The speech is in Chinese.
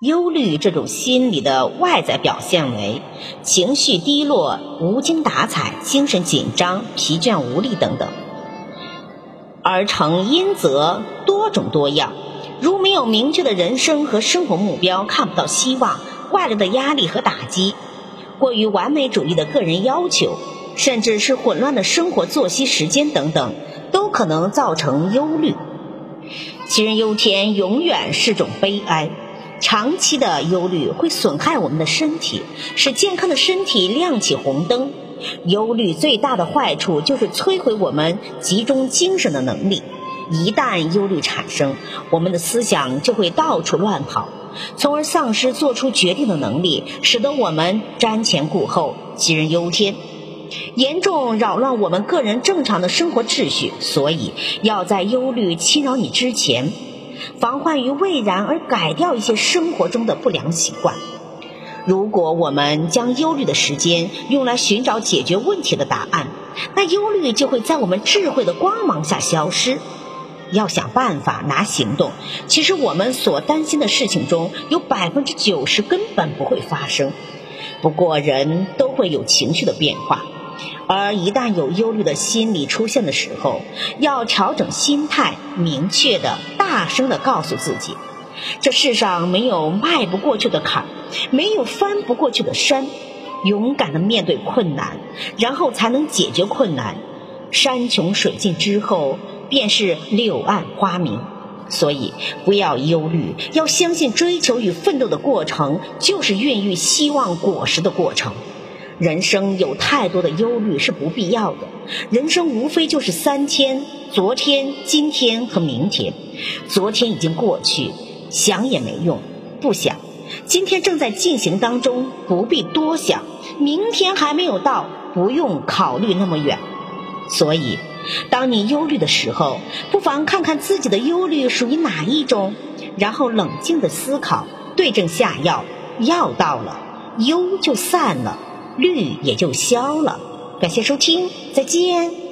忧虑这种心理的外在表现为情绪低落、无精打采、精神紧张、疲倦无力等等，而成因则多种多样。如没有明确的人生和生活目标，看不到希望，外来的压力和打击，过于完美主义的个人要求，甚至是混乱的生活作息时间等等，都可能造成忧虑。杞人忧天，永远是种悲哀。长期的忧虑会损害我们的身体，使健康的身体亮起红灯。忧虑最大的坏处就是摧毁我们集中精神的能力。一旦忧虑产生，我们的思想就会到处乱跑，从而丧失做出决定的能力，使得我们瞻前顾后、杞人忧天，严重扰乱我们个人正常的生活秩序。所以，要在忧虑侵扰你之前。防患于未然，而改掉一些生活中的不良习惯。如果我们将忧虑的时间用来寻找解决问题的答案，那忧虑就会在我们智慧的光芒下消失。要想办法拿行动，其实我们所担心的事情中有百分之九十根本不会发生。不过人都会有情绪的变化，而一旦有忧虑的心理出现的时候，要调整心态，明确的。大声的告诉自己，这世上没有迈不过去的坎，没有翻不过去的山。勇敢的面对困难，然后才能解决困难。山穷水尽之后，便是柳暗花明。所以，不要忧虑，要相信追求与奋斗的过程，就是孕育希望果实的过程。人生有太多的忧虑是不必要的。人生无非就是三天：昨天、今天和明天。昨天已经过去，想也没用，不想。今天正在进行当中，不必多想。明天还没有到，不用考虑那么远。所以，当你忧虑的时候，不妨看看自己的忧虑属于哪一种，然后冷静的思考，对症下药。药到了，忧就散了，绿也就消了。感谢收听，再见。